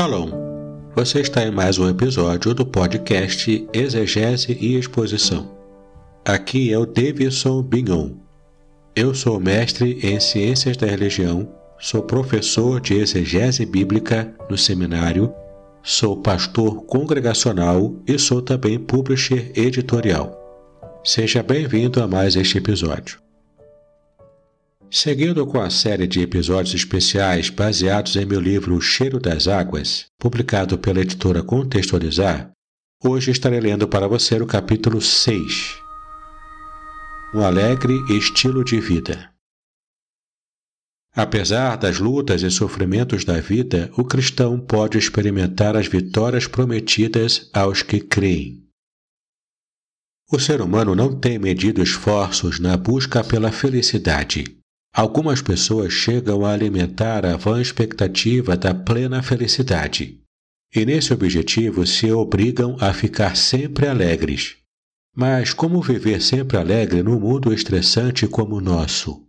Shalom! Você está em mais um episódio do podcast Exegese e Exposição. Aqui é o Davidson Bignon. Eu sou mestre em Ciências da Religião, sou professor de Exegese Bíblica no seminário, sou pastor congregacional e sou também publisher editorial. Seja bem-vindo a mais este episódio. Seguindo com a série de episódios especiais baseados em meu livro O Cheiro das Águas, publicado pela editora Contextualizar, hoje estarei lendo para você o capítulo 6. Um alegre estilo de vida. Apesar das lutas e sofrimentos da vida, o cristão pode experimentar as vitórias prometidas aos que creem. O ser humano não tem medido esforços na busca pela felicidade Algumas pessoas chegam a alimentar a vã expectativa da plena felicidade, e nesse objetivo se obrigam a ficar sempre alegres. Mas como viver sempre alegre num mundo estressante como o nosso?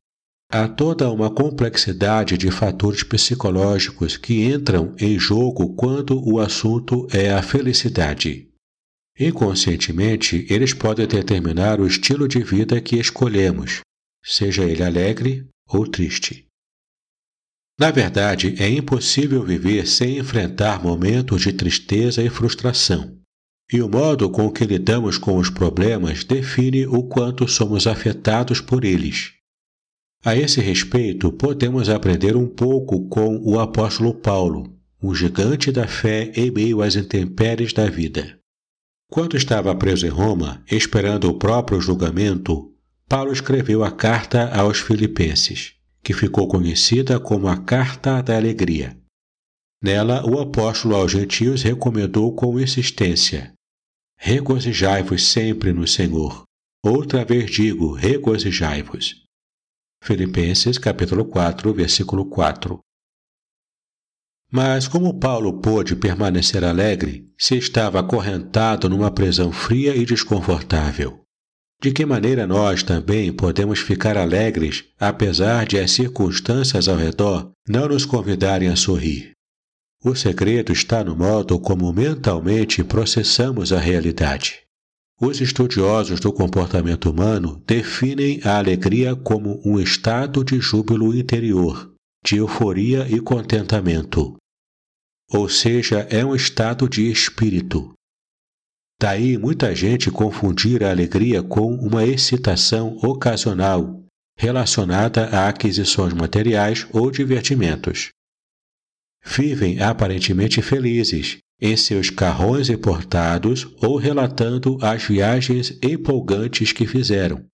Há toda uma complexidade de fatores psicológicos que entram em jogo quando o assunto é a felicidade. Inconscientemente, eles podem determinar o estilo de vida que escolhemos, seja ele alegre ou triste. Na verdade, é impossível viver sem enfrentar momentos de tristeza e frustração. E o modo com que lidamos com os problemas define o quanto somos afetados por eles. A esse respeito, podemos aprender um pouco com o apóstolo Paulo, um gigante da fé em meio às intempéries da vida. Quando estava preso em Roma, esperando o próprio julgamento, Paulo escreveu a carta aos Filipenses, que ficou conhecida como a Carta da Alegria. Nela, o apóstolo aos gentios recomendou com insistência: Regozijai-vos sempre no Senhor. Outra vez digo, regozijai-vos. Filipenses capítulo 4, versículo 4. Mas como Paulo pôde permanecer alegre se estava acorrentado numa prisão fria e desconfortável? De que maneira nós também podemos ficar alegres, apesar de as circunstâncias ao redor não nos convidarem a sorrir? O segredo está no modo como mentalmente processamos a realidade. Os estudiosos do comportamento humano definem a alegria como um estado de júbilo interior, de euforia e contentamento. Ou seja, é um estado de espírito, Daí muita gente confundir a alegria com uma excitação ocasional relacionada a aquisições materiais ou divertimentos. Vivem aparentemente felizes em seus carrões importados ou relatando as viagens empolgantes que fizeram.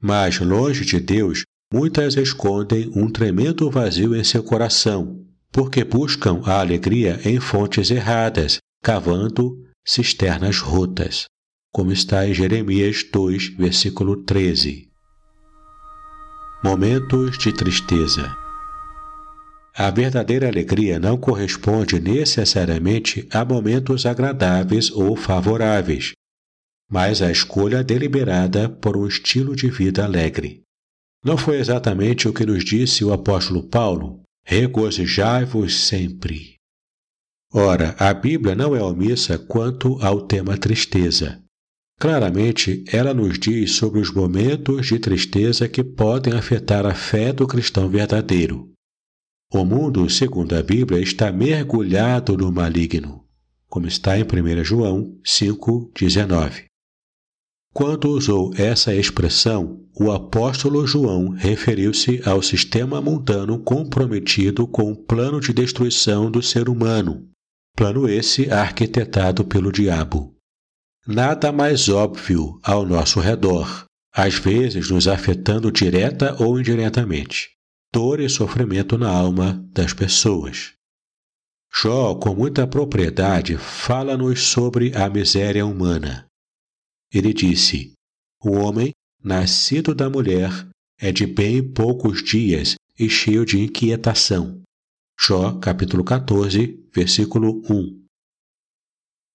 Mas longe de Deus, muitas escondem um tremendo vazio em seu coração, porque buscam a alegria em fontes erradas, cavando cisternas rotas, como está em Jeremias 2, versículo 13. Momentos de tristeza. A verdadeira alegria não corresponde necessariamente a momentos agradáveis ou favoráveis, mas à escolha deliberada por um estilo de vida alegre. Não foi exatamente o que nos disse o apóstolo Paulo? Regozijai-vos sempre. Ora, a Bíblia não é omissa quanto ao tema tristeza. Claramente, ela nos diz sobre os momentos de tristeza que podem afetar a fé do cristão verdadeiro. O mundo, segundo a Bíblia, está mergulhado no maligno, como está em 1 João 5,19. Quando usou essa expressão, o apóstolo João referiu-se ao sistema mundano comprometido com o plano de destruição do ser humano, Plano esse arquitetado pelo diabo. Nada mais óbvio ao nosso redor, às vezes nos afetando direta ou indiretamente. Dor e sofrimento na alma das pessoas. Jó, com muita propriedade, fala-nos sobre a miséria humana. Ele disse: O homem, nascido da mulher, é de bem poucos dias e cheio de inquietação. Jó, capítulo 14, versículo 1.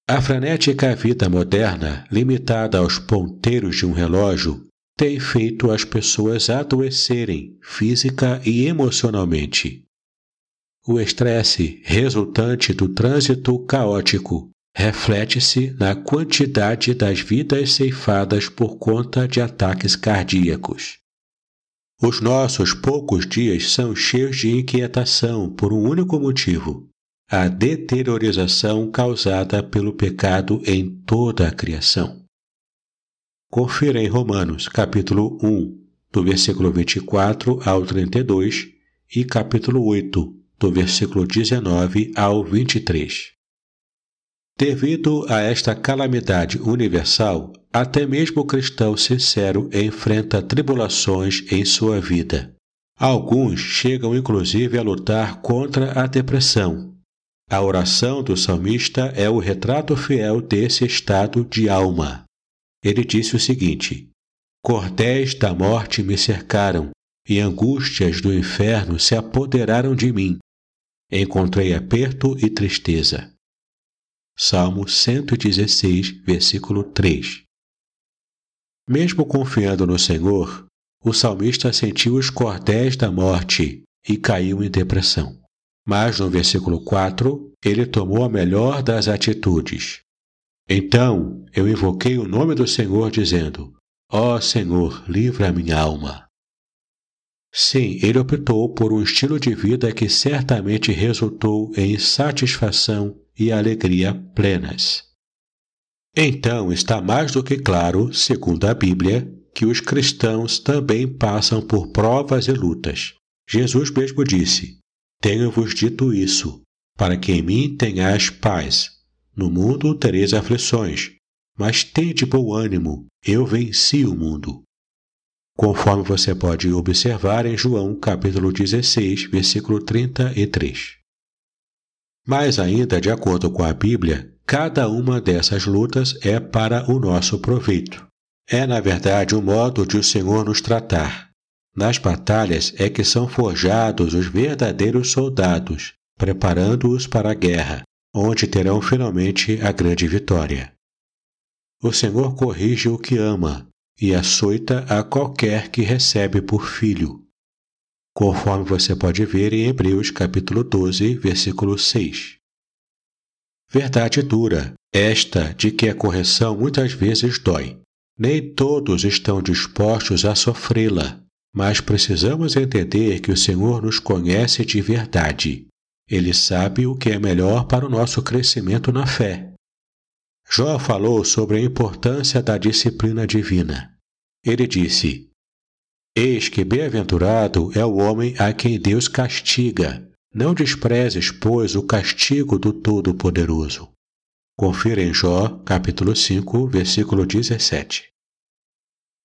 A frenética vida moderna, limitada aos ponteiros de um relógio, tem feito as pessoas adoecerem física e emocionalmente. o estresse resultante do trânsito caótico reflete-se na quantidade das vidas ceifadas por conta de ataques cardíacos. Os nossos poucos dias são cheios de inquietação por um único motivo: a deteriorização causada pelo pecado em toda a criação. Confira em Romanos, capítulo 1, do versículo 24 ao 32 e capítulo 8, do versículo 19 ao 23. Devido a esta calamidade universal, até mesmo o cristão sincero enfrenta tribulações em sua vida. Alguns chegam inclusive a lutar contra a depressão. A oração do salmista é o retrato fiel desse estado de alma. Ele disse o seguinte: Cordéis da morte me cercaram, e angústias do inferno se apoderaram de mim. Encontrei aperto e tristeza. Salmo 116, versículo 3. Mesmo confiando no Senhor, o salmista sentiu os cordéis da morte e caiu em depressão. Mas no versículo 4, ele tomou a melhor das atitudes. Então eu invoquei o nome do Senhor, dizendo: Ó oh, Senhor, livra a minha alma. Sim, ele optou por um estilo de vida que certamente resultou em satisfação e alegria plenas. Então está mais do que claro, segundo a Bíblia, que os cristãos também passam por provas e lutas. Jesus mesmo disse: Tenho-vos dito isso, para que em mim tenhais paz. No mundo tereis aflições, mas tende bom ânimo, eu venci o mundo. Conforme você pode observar em João capítulo 16, versículo 33. Mas ainda de acordo com a Bíblia, cada uma dessas lutas é para o nosso proveito. É, na verdade, o modo de o Senhor nos tratar. Nas batalhas é que são forjados os verdadeiros soldados, preparando-os para a guerra, onde terão finalmente a grande vitória. O Senhor corrige o que ama e açoita a qualquer que recebe por filho conforme você pode ver em Hebreus capítulo 12, versículo 6. Verdade dura, esta de que a correção muitas vezes dói. Nem todos estão dispostos a sofrê-la, mas precisamos entender que o Senhor nos conhece de verdade. Ele sabe o que é melhor para o nosso crescimento na fé. Jó falou sobre a importância da disciplina divina. Ele disse: Eis que bem-aventurado é o homem a quem Deus castiga. Não desprezes, pois, o castigo do Todo-Poderoso. Confira em Jó, capítulo 5, versículo 17.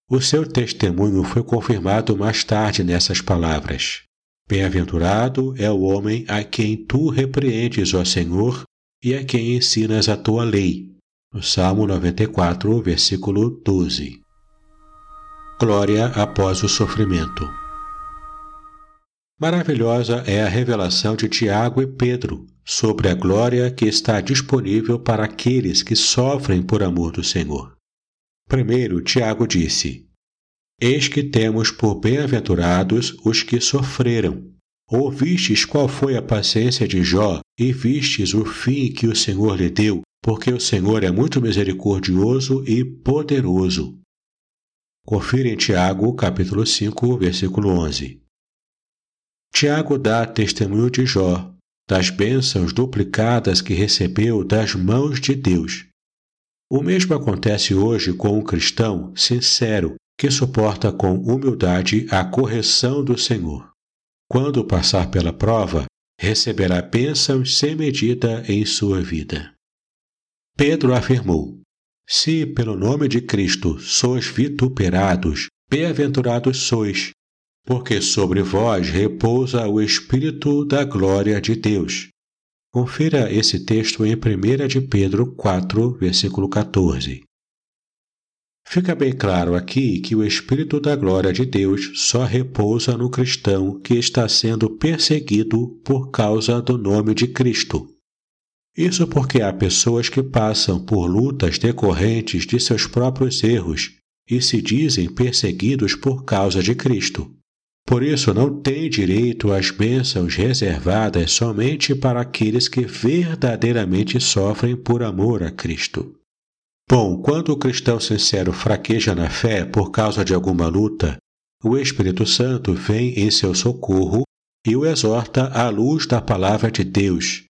O seu testemunho foi confirmado mais tarde nessas palavras. Bem-aventurado é o homem a quem tu repreendes, ó Senhor, e a quem ensinas a tua lei. No Salmo 94, versículo 12 glória após o sofrimento. Maravilhosa é a revelação de Tiago e Pedro sobre a glória que está disponível para aqueles que sofrem por amor do Senhor. Primeiro, Tiago disse: Eis que temos por bem-aventurados os que sofreram. Ouvistes qual foi a paciência de Jó e vistes o fim que o Senhor lhe deu, porque o Senhor é muito misericordioso e poderoso Confira em Tiago, capítulo 5, versículo 11. Tiago dá testemunho de Jó, das bênçãos duplicadas que recebeu das mãos de Deus. O mesmo acontece hoje com um cristão sincero que suporta com humildade a correção do Senhor. Quando passar pela prova, receberá bênçãos sem medida em sua vida. Pedro afirmou: se pelo nome de Cristo sois vituperados, bem-aventurados sois, porque sobre vós repousa o Espírito da glória de Deus. Confira esse texto em 1 de Pedro 4, versículo 14. Fica bem claro aqui que o Espírito da glória de Deus só repousa no cristão que está sendo perseguido por causa do nome de Cristo. Isso porque há pessoas que passam por lutas decorrentes de seus próprios erros e se dizem perseguidos por causa de Cristo. Por isso, não tem direito às bênçãos reservadas somente para aqueles que verdadeiramente sofrem por amor a Cristo. Bom, quando o cristão sincero fraqueja na fé por causa de alguma luta, o Espírito Santo vem em seu socorro e o exorta à luz da palavra de Deus.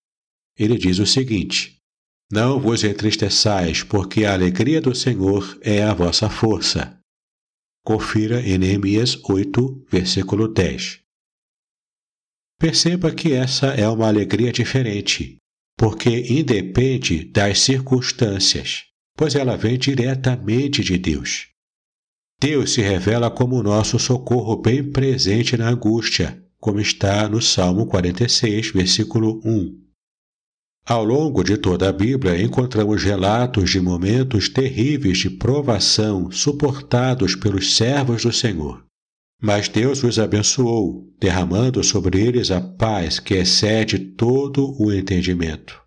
Ele diz o seguinte: Não vos entristeçais, porque a alegria do Senhor é a vossa força. Confira em Neemias 8, versículo 10. Perceba que essa é uma alegria diferente, porque independe das circunstâncias, pois ela vem diretamente de Deus. Deus se revela como nosso socorro bem presente na angústia, como está no Salmo 46, versículo 1. Ao longo de toda a Bíblia, encontramos relatos de momentos terríveis de provação suportados pelos servos do Senhor. Mas Deus os abençoou, derramando sobre eles a paz que excede todo o entendimento,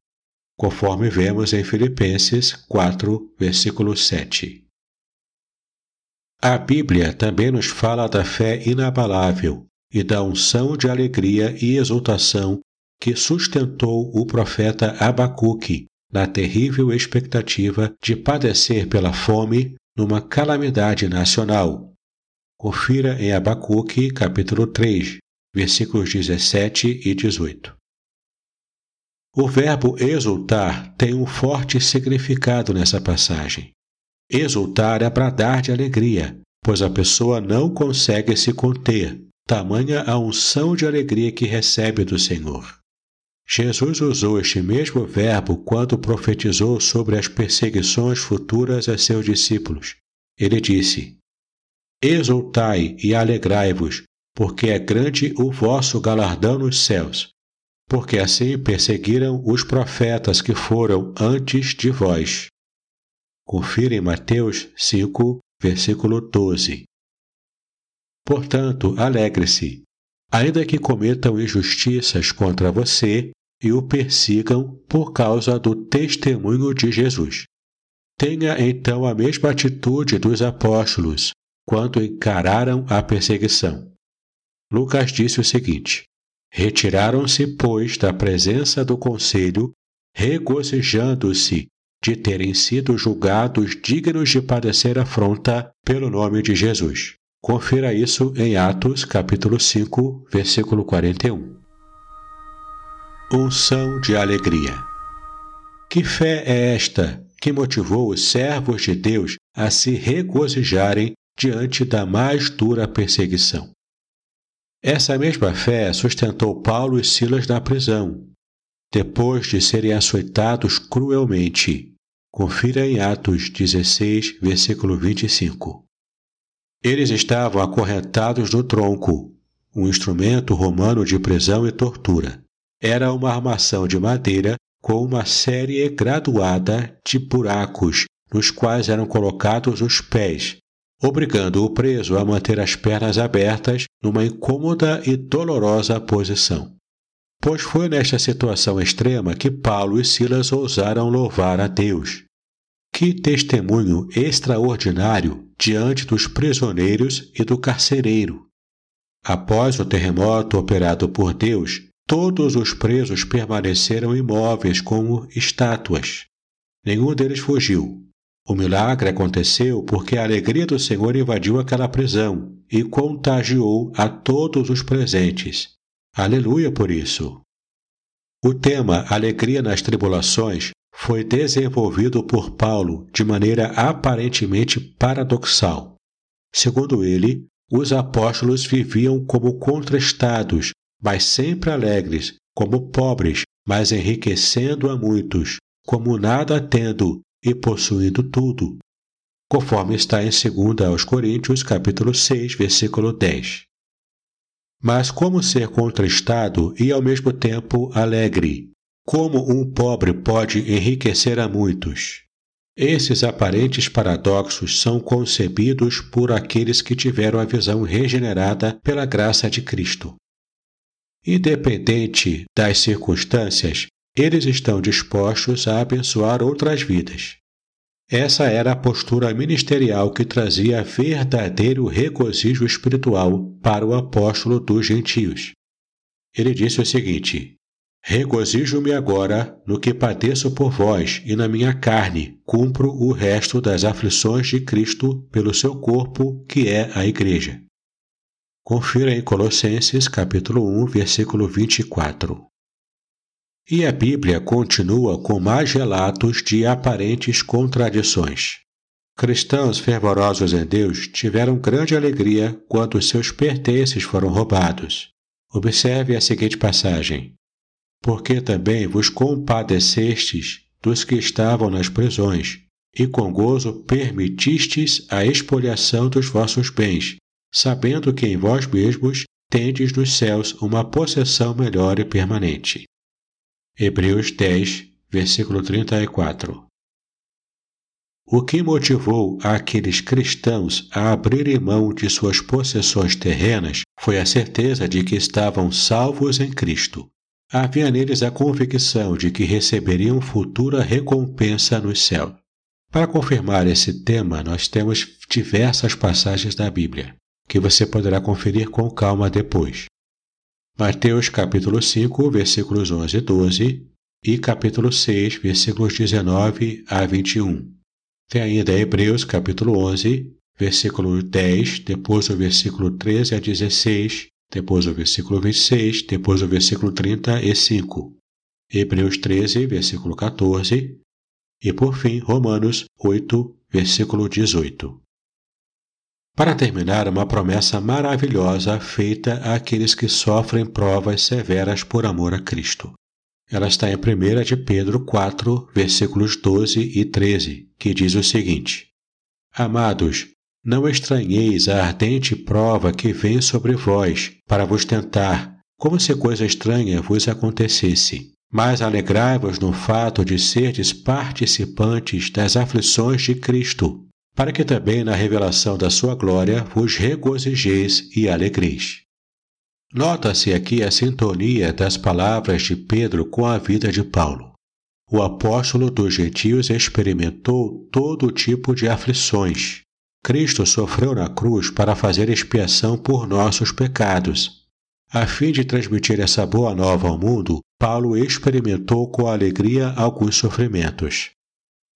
conforme vemos em Filipenses 4, versículo 7. A Bíblia também nos fala da fé inabalável e da unção de alegria e exultação que sustentou o profeta Abacuque na terrível expectativa de padecer pela fome numa calamidade nacional. Confira em Abacuque, capítulo 3, versículos 17 e 18. O verbo exultar tem um forte significado nessa passagem. Exultar é bradar de alegria, pois a pessoa não consegue se conter, tamanha a unção de alegria que recebe do Senhor. Jesus usou este mesmo verbo quando profetizou sobre as perseguições futuras a seus discípulos. Ele disse: Exultai e alegrai-vos, porque é grande o vosso galardão nos céus, porque assim perseguiram os profetas que foram antes de vós. Confira em Mateus 5, versículo 12. Portanto, alegre-se, ainda que cometam injustiças contra você e o persigam por causa do testemunho de Jesus. Tenha então a mesma atitude dos apóstolos quando encararam a perseguição. Lucas disse o seguinte: Retiraram-se, pois, da presença do conselho, regozijando-se de terem sido julgados dignos de padecer afronta pelo nome de Jesus. Confira isso em Atos, capítulo 5, versículo 41. Unção de alegria. Que fé é esta que motivou os servos de Deus a se regozijarem diante da mais dura perseguição? Essa mesma fé sustentou Paulo e Silas na prisão, depois de serem açoitados cruelmente. Confira em Atos 16, versículo 25. Eles estavam acorrentados no tronco, um instrumento romano de prisão e tortura. Era uma armação de madeira com uma série graduada de buracos nos quais eram colocados os pés, obrigando o preso a manter as pernas abertas numa incômoda e dolorosa posição. Pois foi nesta situação extrema que Paulo e Silas ousaram louvar a Deus. Que testemunho extraordinário diante dos prisioneiros e do carcereiro! Após o terremoto operado por Deus, todos os presos permaneceram imóveis como estátuas. Nenhum deles fugiu. O milagre aconteceu porque a alegria do Senhor invadiu aquela prisão e contagiou a todos os presentes. Aleluia por isso! O tema Alegria nas Tribulações foi desenvolvido por Paulo de maneira aparentemente paradoxal. Segundo ele, os apóstolos viviam como contrastados, mas sempre alegres, como pobres, mas enriquecendo a muitos, como nada tendo e possuindo tudo, conforme está em 2 aos Coríntios, capítulo 6, versículo 10. Mas como ser contrastado e ao mesmo tempo alegre? Como um pobre pode enriquecer a muitos? Esses aparentes paradoxos são concebidos por aqueles que tiveram a visão regenerada pela graça de Cristo. Independente das circunstâncias, eles estão dispostos a abençoar outras vidas. Essa era a postura ministerial que trazia verdadeiro regozijo espiritual para o apóstolo dos gentios. Ele disse o seguinte: Regozijo-me agora no que padeço por vós, e na minha carne cumpro o resto das aflições de Cristo pelo seu corpo, que é a Igreja. Confira em Colossenses capítulo 1, versículo 24. E a Bíblia continua com mais relatos de aparentes contradições. Cristãos fervorosos em Deus tiveram grande alegria quando seus pertences foram roubados. Observe a seguinte passagem: Porque também vos compadecestes dos que estavam nas prisões, e com gozo permitistes a expoliação dos vossos bens, sabendo que em vós mesmos tendes nos céus uma possessão melhor e permanente. Hebreus 10, versículo 34. O que motivou aqueles cristãos a abrirem mão de suas possessões terrenas foi a certeza de que estavam salvos em Cristo. Havia neles a convicção de que receberiam futura recompensa no céu. Para confirmar esse tema, nós temos diversas passagens da Bíblia, que você poderá conferir com calma depois. Mateus capítulo 5, versículos 11 e 12 e capítulo 6, versículos 19 a 21. Tem ainda Hebreus capítulo 11, versículo 10, depois o versículo 13 a 16, depois o versículo 26, depois o versículo 35. Hebreus 13, versículo 14 e por fim Romanos 8, versículo 18. Para terminar, uma promessa maravilhosa feita àqueles que sofrem provas severas por amor a Cristo. Ela está em 1 de Pedro 4, versículos 12 e 13, que diz o seguinte: Amados, não estranheis a ardente prova que vem sobre vós para vos tentar, como se coisa estranha vos acontecesse. Mas alegrai-vos no fato de serdes participantes das aflições de Cristo, para que também na revelação da sua glória vos regozijeis e alegreis. Nota-se aqui a sintonia das palavras de Pedro com a vida de Paulo. O apóstolo dos gentios experimentou todo tipo de aflições. Cristo sofreu na cruz para fazer expiação por nossos pecados. A fim de transmitir essa boa nova ao mundo, Paulo experimentou com alegria alguns sofrimentos.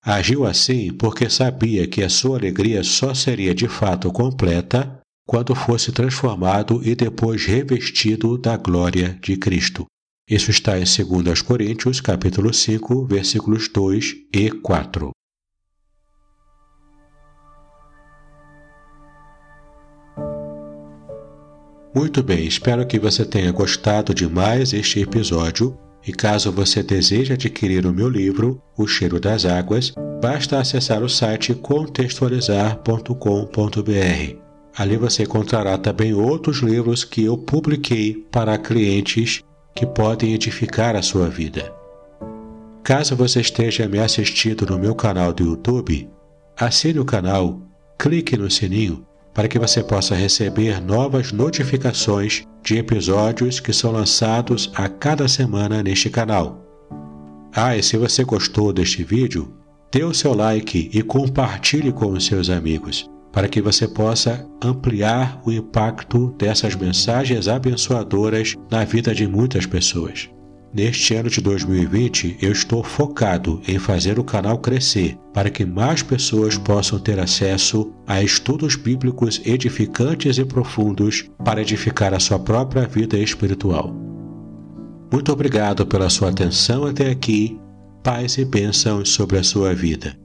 Agiu assim porque sabia que a sua alegria só seria de fato completa quando fosse transformado e depois revestido da glória de Cristo. Isso está em 2 Coríntios, capítulo 5, versículos 2 e 4. Muito bem, espero que você tenha gostado de mais este episódio e caso você deseje adquirir o meu livro, O Cheiro das Águas, basta acessar o site contextualizar.com.br. Ali você encontrará também outros livros que eu publiquei para clientes que podem edificar a sua vida. Caso você esteja me assistindo no meu canal do YouTube, assine o canal, clique no sininho para que você possa receber novas notificações de episódios que são lançados a cada semana neste canal. Ah, e se você gostou deste vídeo, dê o seu like e compartilhe com os seus amigos, para que você possa ampliar o impacto dessas mensagens abençoadoras na vida de muitas pessoas. Neste ano de 2020, eu estou focado em fazer o canal crescer para que mais pessoas possam ter acesso a estudos bíblicos edificantes e profundos para edificar a sua própria vida espiritual. Muito obrigado pela sua atenção até aqui. Paz e bênçãos sobre a sua vida.